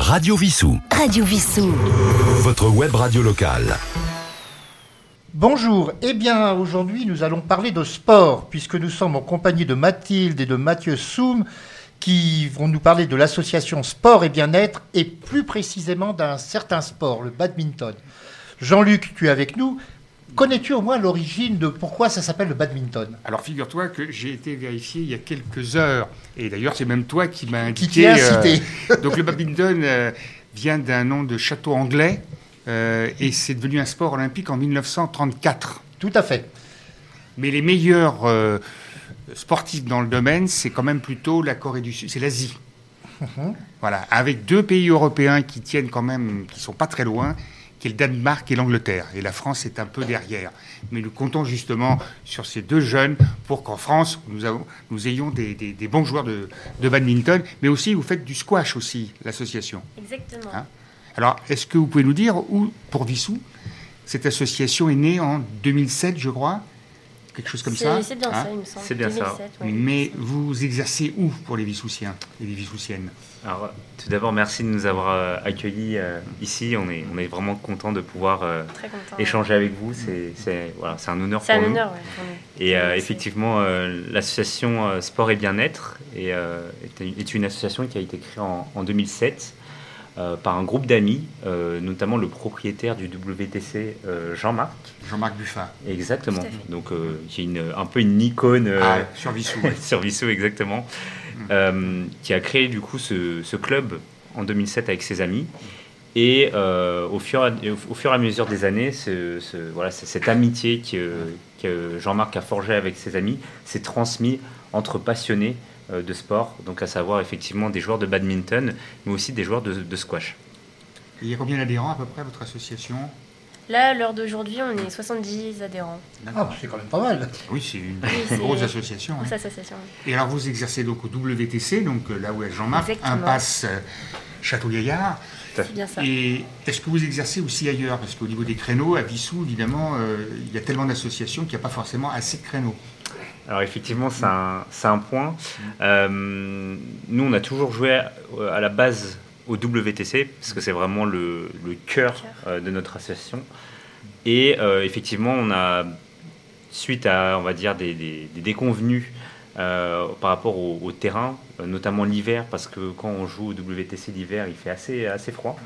Radio Vissou. Radio Vissou. Votre web radio locale. Bonjour, eh bien aujourd'hui nous allons parler de sport puisque nous sommes en compagnie de Mathilde et de Mathieu Soum qui vont nous parler de l'association Sport et Bien-être et plus précisément d'un certain sport, le badminton. Jean-Luc, tu es avec nous. Connais-tu au moins l'origine de pourquoi ça s'appelle le badminton? Alors figure-toi que j'ai été vérifié il y a quelques heures, et d'ailleurs c'est même toi qui m'as Qui indiqué. t'y a incité. euh, donc le badminton euh, vient d'un nom de château anglais, euh, et c'est devenu un sport olympique en 1934. Tout à fait. Mais les meilleurs sportifs dans le domaine, c'est quand même plutôt la Corée du Sud, c'est l'Asie. Mhm. Voilà, avec deux pays européens qui tiennent quand même, qui sont pas très loin, qui est le Danemark et l'Angleterre. Et la France est un peu derrière. Mais nous comptons justement sur ces deux jeunes pour qu'en France, nous, avons- nous ayons des, des- des bons joueurs de, de badminton, mais aussi vous faites du squash aussi, l'association. Exactement. Hein? Alors, est-ce que vous pouvez nous dire où, pour Vissou, cette association est née en 2007, je crois? Quelque chose comme ça C'est bien hein? ça, il me semble. C'est bien ça. 2007, ouais. Mais vous exercez où pour les Vissoussiens et les Vissoussiennes? Alors, tout d'abord, merci de nous avoir euh, accueillis euh, ici. On est, on est vraiment content de pouvoir euh, content. échanger avec vous. C'est voilà, un honneur pour un nous. honneur, ouais. Et euh, effectivement, euh, l'association Sport et Bien-être est une association qui a été créée en, en 2007 euh, par un groupe d'amis, euh, notamment le propriétaire du WTC, euh, Jean-Marc. Jean-Marc Buffat. Exactement. Donc, euh, qui est une, un peu une icône. euh, Ah, sur Vissou. ouais. sur Vissou exactement, euh, qui a créé du coup ce, ce club en 2007 avec ses amis. Et euh, au, fur, et- au fur et à mesure des années, ce, ce- voilà, cette amitié que, que Jean-Marc a forgée avec ses amis s'est transmis entre passionnés euh, de sport, donc à savoir effectivement des joueurs de badminton, mais aussi des joueurs de, de squash. Il y a combien d'adhérents à peu près à votre association? Là, à l'heure d'aujourd'hui, on est 70 adhérents. Ah, c'est quand même pas mal. Oui, c'est une Oui, grosse association. hein. Association. Et alors vous exercez donc au WTC, donc euh, là où est Jean-Marc, impasse euh, Château-Gaillard. C'est bien ça. Et est-ce que vous exercez aussi ailleurs? Parce qu'au niveau des créneaux, à Vissou, évidemment, euh, il y a tellement d'associations qu'il n'y a pas forcément assez de créneaux. Alors effectivement, c'est un, c'est un point. Euh, nous, on a toujours joué à, à la base au WTC, parce que c'est vraiment le, le cœur euh, de notre association. Et euh, effectivement, on a, suite à, on va dire, des, des- des déconvenus euh, par rapport au, au terrain, euh, notamment l'hiver, parce que quand on joue au WTC l'hiver, il fait assez, assez froid.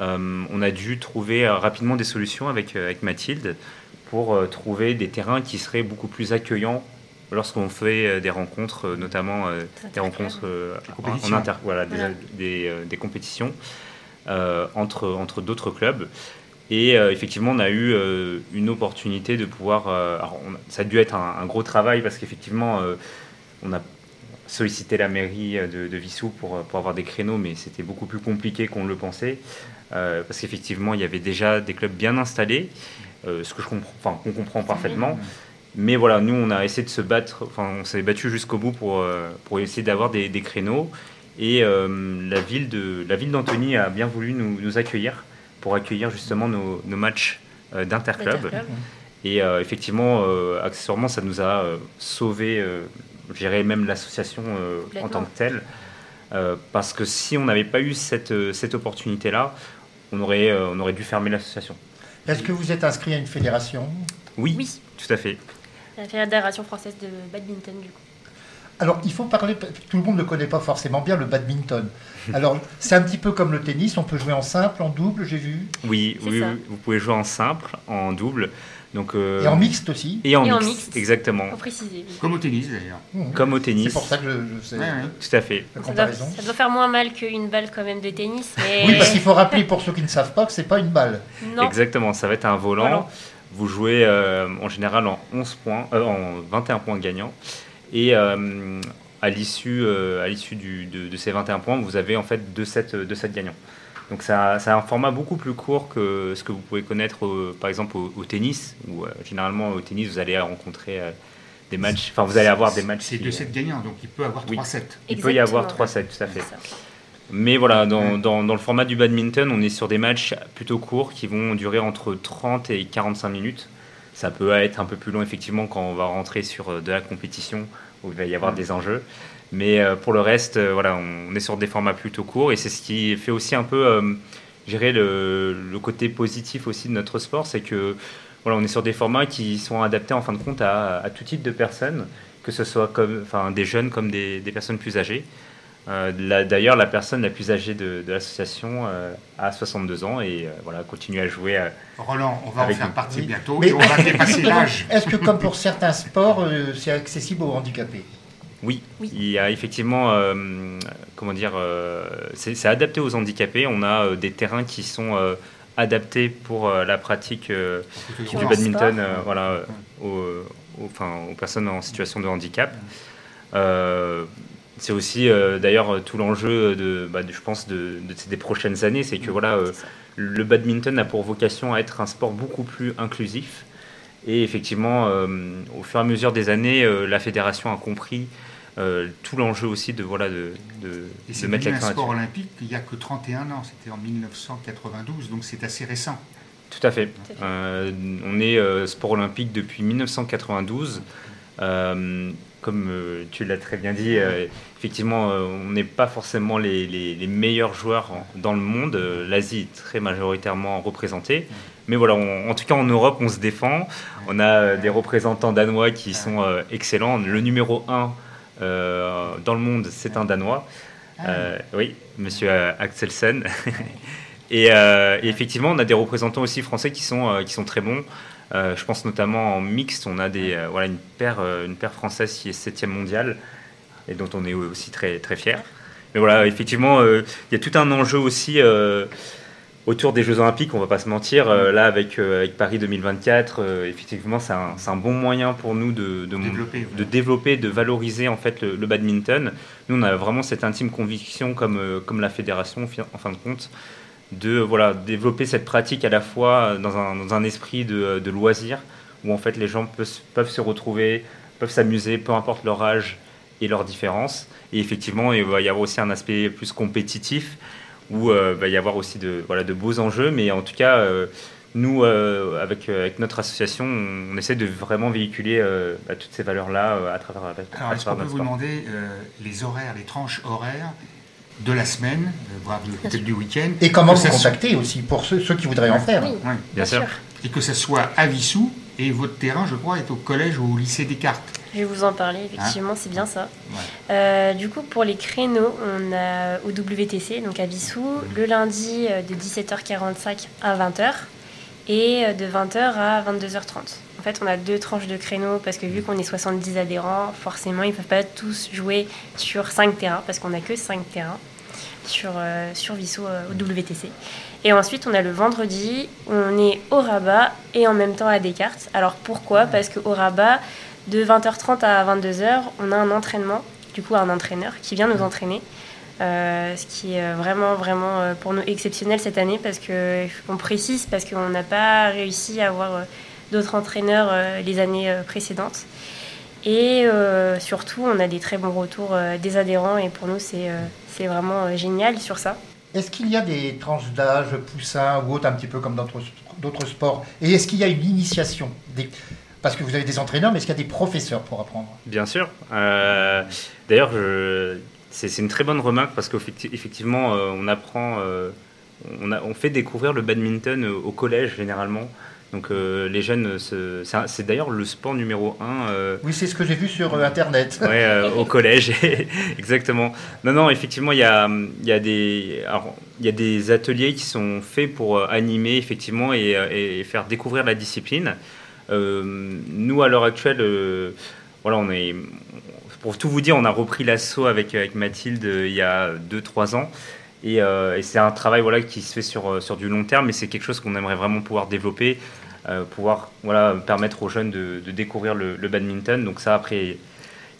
Euh, on a dû trouver euh, rapidement des solutions avec, euh, avec Mathilde pour euh, trouver des terrains qui seraient beaucoup plus accueillants lorsqu'on fait euh, des rencontres, euh, notamment euh, Des rencontres euh, Des en, inter, voilà, des, Voilà. des, euh, des compétitions euh, entre, entre d'autres clubs. Et euh, effectivement, on a eu euh, une opportunité de pouvoir. euh, alors, on ça a dû être un, un gros travail parce qu'effectivement, euh, on a sollicité la mairie de, de Vissou pour, pour avoir des créneaux, mais c'était beaucoup plus compliqué qu'on le pensait. euh, parce qu'effectivement, il y avait déjà des clubs bien installés, euh, ce que je comprends, enfin, qu'on comprend parfaitement. Mais voilà, nous, on a essayé de se battre, enfin, on s'est battu jusqu'au bout pour, euh, pour essayer d'avoir des, des créneaux. Et euh, la ville de la ville d'Antony a bien voulu nous, nous accueillir pour accueillir justement nos, nos matchs euh, d'interclub. Et euh, effectivement, euh, accessoirement, ça nous a euh, sauvé, euh, je dirais même l'association euh, en tant que telle. Euh, parce que si on n'avait pas eu cette, cette opportunité-là, on aurait, euh, on aurait dû fermer l'association. Est-ce que vous êtes inscrit à une fédération? Oui, Oui. tout à fait. La Fédération française de badminton, du coup. Alors, il faut parler, tout le monde ne connaît pas forcément bien le badminton. Alors, c'est un petit peu comme le tennis, on peut jouer en simple, en double, j'ai vu, Oui, C'est oui, vous pouvez jouer en simple, en double. Donc, euh, et en mixte aussi. Et en Et en mixte, mixte. exactement. Faut préciser. Comme au tennis d'ailleurs. Mhm. Comme au C'est tennis. pour ça que je, je sais Ouais, ouais. Tout à fait. la Ça doit, comparaison. ça doit faire moins mal qu'une balle quand même de tennis, mais Oui, parce qu'il faut rappeler pour ceux qui ne savent pas que c'est pas une balle. non. Exactement, ça va être un volant. Volant. Vous jouez euh, en général en 11 points, euh, en 21 points gagnants. Et euh, à l'issue euh, à l'issue du- de, de ces 21 points, vous avez en fait deux sets, deux sets gagnants. Donc ça, ça a un format beaucoup plus court que ce que vous pouvez connaître euh, par exemple au, au tennis, où euh, généralement au tennis vous allez rencontrer euh, des matchs, enfin vous allez avoir des matchs. C'est qui- deux sets gagnants, donc il peut avoir Oui. trois sets. Il peut y avoir Exactement. trois sets, tout à fait. Mais voilà, dans, Ouais. dans, dans le format du badminton, on est sur des matchs plutôt courts qui vont durer entre 30 et 45 minutes. Ça peut être un peu plus long, effectivement, quand on va rentrer sur euh, de la compétition, où il va y avoir Ouais. des enjeux. Mais euh, pour le reste, euh, voilà, on, est sur des formats plutôt courts et c'est ce qui fait aussi un peu euh, gérer le, le, côté positif aussi de notre sport, c'est que voilà, on est sur des formats qui sont adaptés en fin de compte à, à tout type de personnes, que ce soit comme, enfin, des jeunes comme des, des personnes plus âgées. Euh, D'ailleurs, la personne la plus âgée de, de l'association euh, a 62 ans et euh, voilà, continue à jouer. Roland, on va en faire partie oui. bientôt Mais et on va dépasser l'âge. Est-ce que, comme pour certains sports, euh, c'est accessible aux handicapés? Oui, Oui. il y a effectivement, euh, comment dire, euh, c'est adapté aux handicapés. On a euh, des terrains qui sont euh, adaptés pour euh, la pratique euh, du badminton, sport. euh, voilà, aux, aux- enfin, aux personnes en situation de handicap. C'est aussi euh, d'ailleurs tout l'enjeu de, bah, de- je pense, de, de ces des prochaines années, c'est que voilà, euh, le badminton a pour vocation à être un sport beaucoup plus inclusif. Et effectivement, euh, au fur et à mesure des années, euh, la fédération a compris euh, tout l'enjeu aussi de, voilà, de, de, Et de c'est mettre devenu un sport olympique il n'y a que 31 ans, c'était en 1992, donc c'est assez récent. Tout à fait. Tout à fait. Euh, on est euh, sport olympique depuis 1992. Euh, comme euh, tu l'as très bien dit, euh, effectivement, euh, on n'est pas forcément les, les- les meilleurs joueurs dans le monde. L'Asie est très majoritairement représentée. Mais voilà, on- en tout cas en Europe, on se défend. On a des représentants danois qui sont excellents. Le numéro 1 dans le monde, c'est un Danois. Euh, oui, monsieur Axelsen. et, et effectivement, on a des représentants aussi français qui sont, qui sont très bons. Euh, je pense notamment en mixte, on a des, euh, voilà, une, paire, euh, une paire française qui est septième mondiale et dont on est aussi très, très fier. Mais voilà, effectivement, il y a tout un enjeu aussi autour des Jeux Olympiques, on va pas se mentir. Euh, là, avec, euh, avec Paris 2024, euh, effectivement, c'est un, c'est un bon moyen pour nous de, de, Développer, de ouais. développer, de valoriser en fait le, le badminton. Nous, on a vraiment cette intime conviction, comme, comme la fédération, en fin de compte, de voilà, développer cette pratique à la fois dans un, dans un esprit de, de loisir, où en fait les gens peuvent, se- peuvent se retrouver, peuvent s'amuser, peu importe leur âge et leurs différences. Et effectivement, il va y avoir aussi un aspect plus compétitif, où euh, il va y avoir aussi de, voilà, de beaux enjeux, mais en tout cas, euh, nous, euh, avec, euh, avec notre association, on, on essaie de vraiment véhiculer euh, bah, toutes ces valeurs-là euh, à travers, à Alors, est-ce qu'on peut vous demander euh, les horaires, les tranches horaires de la semaine, euh, voire de- peut-être du week-end Et comment vous soit- contacter aussi pour ceux, ceux qui voudraient en faire Oui. Bien sûr. Et que ce soit à Vissou, et votre terrain, je crois, est au collège ou au lycée Descartes. Je vais vous en parler, effectivement, c'est bien ça. Ouais. Euh, du coup, pour les créneaux, on a au WTC, donc à Vissou, le lundi euh, de 17h45 à 20h et de 20h à 22h30. Fait, on a deux tranches de créneaux parce que vu qu'on est 70 adhérents, forcément, ils ne peuvent pas tous jouer sur 5 terrains parce qu'on n'a que 5 terrains sur, euh, sur euh, WTC. Et ensuite, on a le vendredi, on est au rabat et en même temps à Descartes. Alors pourquoi? Parce qu'au rabat, de 20h30 à 22h, on a un entraînement, du coup un entraîneur qui vient nous entraîner. Euh, ce qui est vraiment, vraiment euh, pour nous exceptionnel cette année parce que, on précise, parce qu'on n'a pas réussi à avoir d'autres entraîneurs euh, les années euh, précédentes. Et euh, surtout, on a des très bons retours euh, des adhérents et pour nous, c'est euh, c'est vraiment euh, génial sur ça. Est-ce qu'il y a des tranches d'âge, poussins ou autres, un petit peu comme dans d'autres- d'autres sports? Et est-ce qu'il y a une initiation des... Parce que vous avez des entraîneurs, mais est-ce qu'il y a des professeurs pour apprendre? Bien sûr. Euh, D'ailleurs, je- c'est c'est une très bonne remarque parce qu'effectivement, on apprend, euh, on, a- on fait découvrir le badminton au collège généralement. Donc euh, les jeunes, se- c'est d'ailleurs le sport numéro un. euh, Oui, c'est ce que j'ai vu sur euh, Internet. Ouais, euh, au collège, exactement. Non, non, effectivement, il y a, il y, a des, alors, il y a des ateliers qui sont faits pour euh, animer, effectivement, et, euh, et faire découvrir la discipline. Euh, nous, à l'heure actuelle, euh, voilà, on est, pour tout vous dire, on a repris l'assaut avec, avec Mathilde euh, il y a 2-3 ans. Et, euh, et c'est un travail voilà, qui se fait sur, euh, sur du long terme, mais c'est quelque chose qu'on aimerait vraiment pouvoir développer, euh, pouvoir voilà, permettre aux jeunes de, de découvrir le, le badminton. Donc ça, après,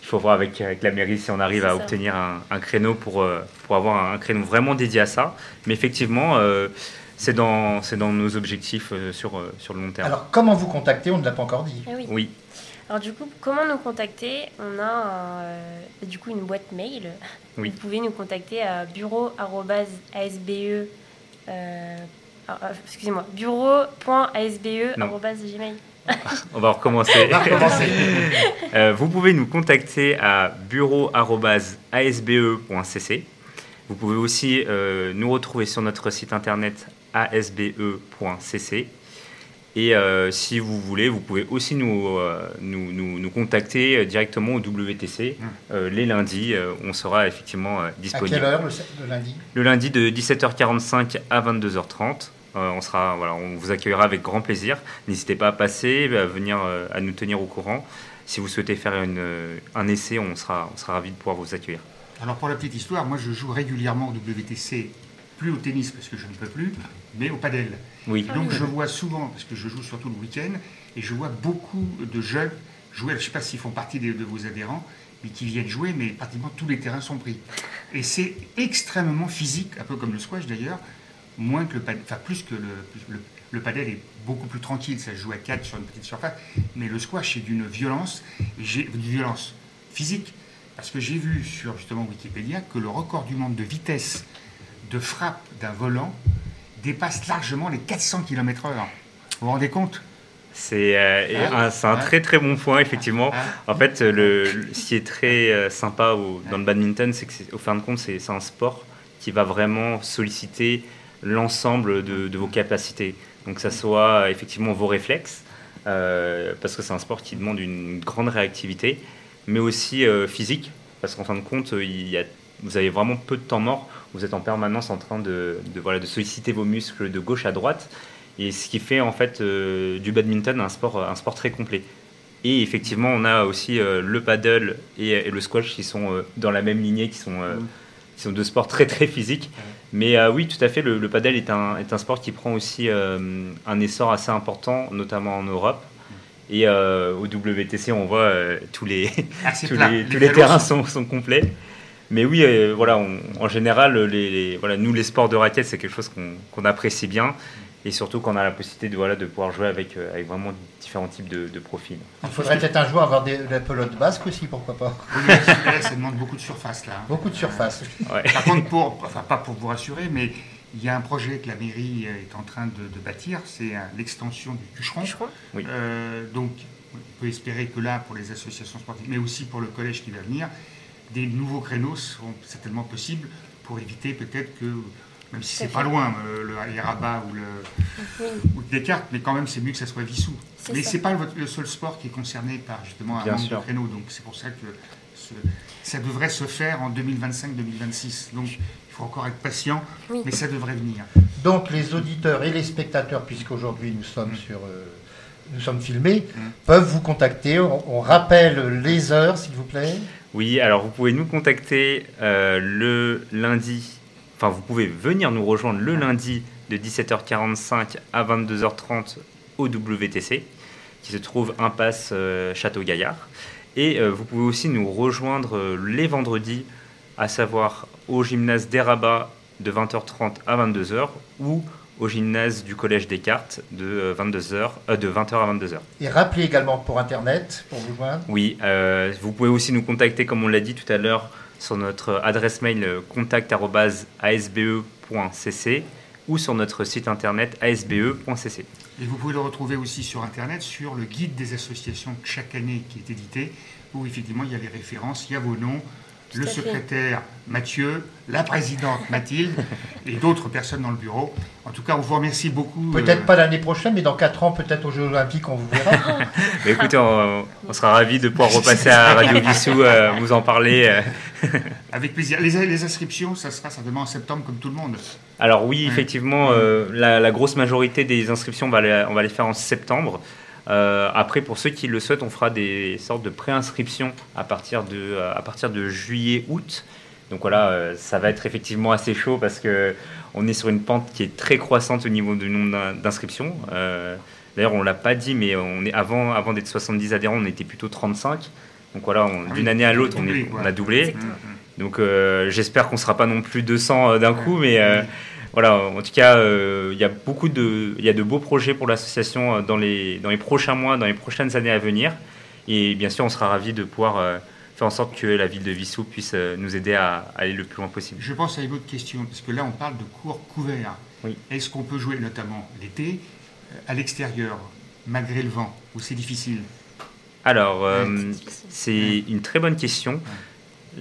il faut voir avec, avec la mairie si on arrive à ça. obtenir un, un créneau pour, pour avoir un créneau vraiment dédié à ça. Mais effectivement, euh, c'est dans, c'est dans nos objectifs sur, sur le long terme. Alors, comment vous contacter On ne l'a pas encore dit. Oui. oui, Alors du coup, comment nous contacter? On a euh, du coup une boîte mail. Oui. Vous pouvez nous contacter à bureau@asbe. Euh, ah, ah, excusez-moi, bureau.asbe@gmail. On va recommencer. On va recommencer. Euh, vous pouvez nous contacter à bureau.asbe.cc. Vous pouvez aussi euh, nous retrouver sur notre site internet asbe.cc. Et euh, si vous voulez, vous pouvez aussi nous, euh, nous, nous- nous contacter directement au WTC euh, les lundis. euh, on sera effectivement euh, À disponible. quelle heure le, le lundi? Le lundi de 17h45 à 22h30. Euh, on, sera, voilà, on vous accueillera avec grand plaisir. N'hésitez pas à passer, à venir euh, à nous tenir au courant. Si vous souhaitez faire une, euh, un essai, on sera, on sera ravis de pouvoir vous accueillir. Alors pour la petite histoire, moi je joue régulièrement au WTC, plus au tennis parce que je ne peux plus, mais au padel. Oui, donc je vois souvent, parce que je joue surtout le week-end, et je vois beaucoup de jeunes jouer, je ne sais pas s'ils font partie de vos adhérents, mais qui viennent jouer, mais pratiquement tous les terrains sont pris. Et c'est extrêmement physique, un peu comme le squash d'ailleurs, moins que le padel, enfin plus que le, le, le padel est beaucoup plus tranquille, ça se joue à 4 sur une petite surface, mais le squash est d'une violence, et violence physique, parce que j'ai vu sur justement Wikipédia que le record du monde de vitesse de frappe d'un volant dépasse largement les 400 km/h. Vous vous rendez compte? C'est euh, Hein? un, c'est un très très bon point, effectivement. Hein? En fait, le, le- ce qui est très euh, sympa au- dans le badminton, c'est que, c'est- au fin de compte, c'est un sport qui va vraiment solliciter l'ensemble de, de vos capacités. Donc, ça soit effectivement vos réflexes, euh, parce que c'est un sport qui demande une grande réactivité, mais aussi physique, parce qu'en fin de compte, il y a, vous avez vraiment peu de temps mort. Vous êtes en permanence en train de, de, voilà, de solliciter vos muscles de gauche à droite. Et ce qui fait en fait euh, du badminton un sport, un sport très complet. Et effectivement, on a aussi euh, le paddle et, et le squash qui sont euh, dans la même lignée, qui sont, Mm. qui sont deux sports très très physiques. Mais oui, tout à fait, le, le paddle est un, est un sport qui prend aussi un essor assez important, notamment en Europe. Et au WTC, on voit tous les, Ah, c'est tous les, Les tous les terrains sont, sont complets. Mais oui, euh, voilà, on- en général, les, les- voilà, nous, les sports de raquettes, c'est quelque chose qu'on apprécie bien. Et surtout qu'on a la possibilité de, voilà, de pouvoir jouer avec, euh, avec vraiment différents types de, de profils. Il faudrait peut-être un jour avoir des, de la pelote basque aussi, pourquoi pas Oui, mais là, ça demande beaucoup de surface là. Beaucoup de surface. Ouais. Par contre, pour, enfin pas pour vous rassurer, mais il y a un projet que la mairie est en train de, de bâtir, c'est euh, l'extension du Cucheron. Cucheron. Oui. Euh, donc, on peut espérer que là, pour les associations sportives, mais aussi pour le collège qui va venir, des nouveaux créneaux seront certainement possibles pour éviter peut-être que, même si c'est pas loin, euh, le, les rabats ou, le, Oui, ou Descartes, mais quand même c'est mieux que ça soit Vissou. Mais c'est pas le, le seul sport qui est concerné par justement un Bien manque sûr. de créneaux, donc c'est pour ça que ce- ça devrait se faire en 2025-2026. Donc il faut encore être patient, Oui. mais ça devrait venir. Donc les auditeurs et les spectateurs, puisqu'aujourd'hui nous sommes Mm. sur, euh, nous sommes filmés, Mm. peuvent vous contacter. On, on rappelle les heures, s'il vous plaît. Oui, alors vous pouvez nous contacter euh, le lundi, enfin vous pouvez venir nous rejoindre le lundi de 17h45 à 22h30 au WTC, qui se trouve impasse euh, Château-Gaillard. Et euh, vous pouvez aussi nous rejoindre les vendredis, à savoir au gymnase des Rabats de 20h30 à 22h ou au gymnase du Collège Descartes de, euh, 22h, euh, de 20h à 22h. Et rappelez également pour Internet, pour vous joindre. Oui, euh, vous pouvez aussi nous contacter, comme on l'a dit tout à l'heure, sur notre adresse mail euh, contact@asbe.cc ou sur notre site internet asbe.cc. Et vous pouvez le retrouver aussi sur Internet, sur le guide des associations chaque année qui est édité, où effectivement il y a les références, il y a vos noms, le secrétaire Mathieu, la présidente Mathilde et d'autres personnes dans le bureau. En tout cas, on vous remercie beaucoup. Peut-être euh, pas l'année prochaine, mais dans 4 ans, peut-être aux Jeux Olympiques, on vous verra. Mais écoutez, on, on sera ravis de pouvoir repasser à Radio Vissou, euh, vous en parler. euh. Avec plaisir. Les, les inscriptions, ça sera certainement en septembre comme tout le monde. Alors oui, Ouais. effectivement, euh, la, la grosse majorité des inscriptions, on va les, on va les faire en septembre. Euh, après, pour ceux qui le souhaitent, on fera des sortes de préinscriptions à partir de, euh, à partir de juillet-août. Donc voilà, euh, ça va être effectivement assez chaud parce que on est sur une pente qui est très croissante au niveau du nombre d'in- d'inscriptions. Euh, D'ailleurs, on l'a pas dit, mais on est avant, avant d'être 70 adhérents, on était plutôt 35. Donc voilà, Ah d'une année à l'autre, on, a doublé. Donc euh, j'espère qu'on sera pas non plus 200 euh, d'un coup, mais. Voilà. En tout cas, euh, il y a beaucoup de, il y a de beaux projets pour l'association euh, dans les dans les prochains mois, dans les prochaines années à venir. Et bien sûr, on sera ravis de pouvoir euh, faire en sorte que la ville de Vissou puisse euh, nous aider à, aller le plus loin possible. Je pense à une autre question, parce que là, on parle de cours couverts. Oui. Est-ce qu'on peut jouer, notamment l'été, à l'extérieur malgré le vent Ou c'est difficile? Alors, euh, c'est une très bonne question.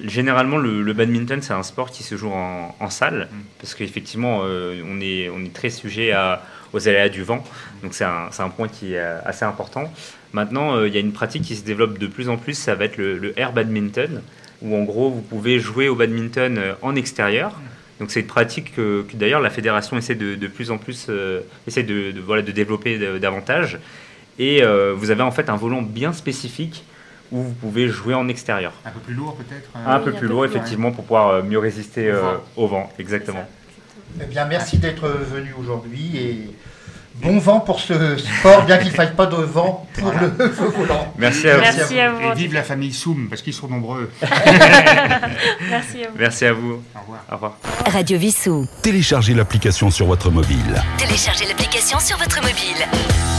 Généralement, le, le badminton, c'est un sport qui se joue en, en salle, Mm. parce qu'effectivement, euh, on, est, on est très sujet à, aux aléas du vent. Donc, c'est un, point qui est assez important. Maintenant, euh, il y a une pratique qui se développe de plus en plus, ça va être le, le air badminton, où en gros, vous pouvez jouer au badminton euh, en extérieur. Donc, c'est une pratique que, que d'ailleurs la fédération essaie de, de plus en plus euh, essaie de, de- voilà, de développer davantage. Et vous avez en fait un volant bien spécifique où vous pouvez jouer en extérieur. Un peu plus lourd peut-être euh, Un Oui, peu un plus peu lourd, effectivement, pour pouvoir euh, mieux résister Au euh, vent. au vent. C'est Exactement. Eh bien, merci d'être venu aujourd'hui et bon vent pour ce sport, bien qu'il ne faille pas de vent pour Voilà. le feu volant. Merci à vous. Merci à vous. Et vive la famille Soum, parce qu'ils sont nombreux. Merci à vous. Merci à vous. Au revoir. Au revoir. Radio Vissou. Téléchargez l'application sur votre mobile. Téléchargez l'application sur votre mobile.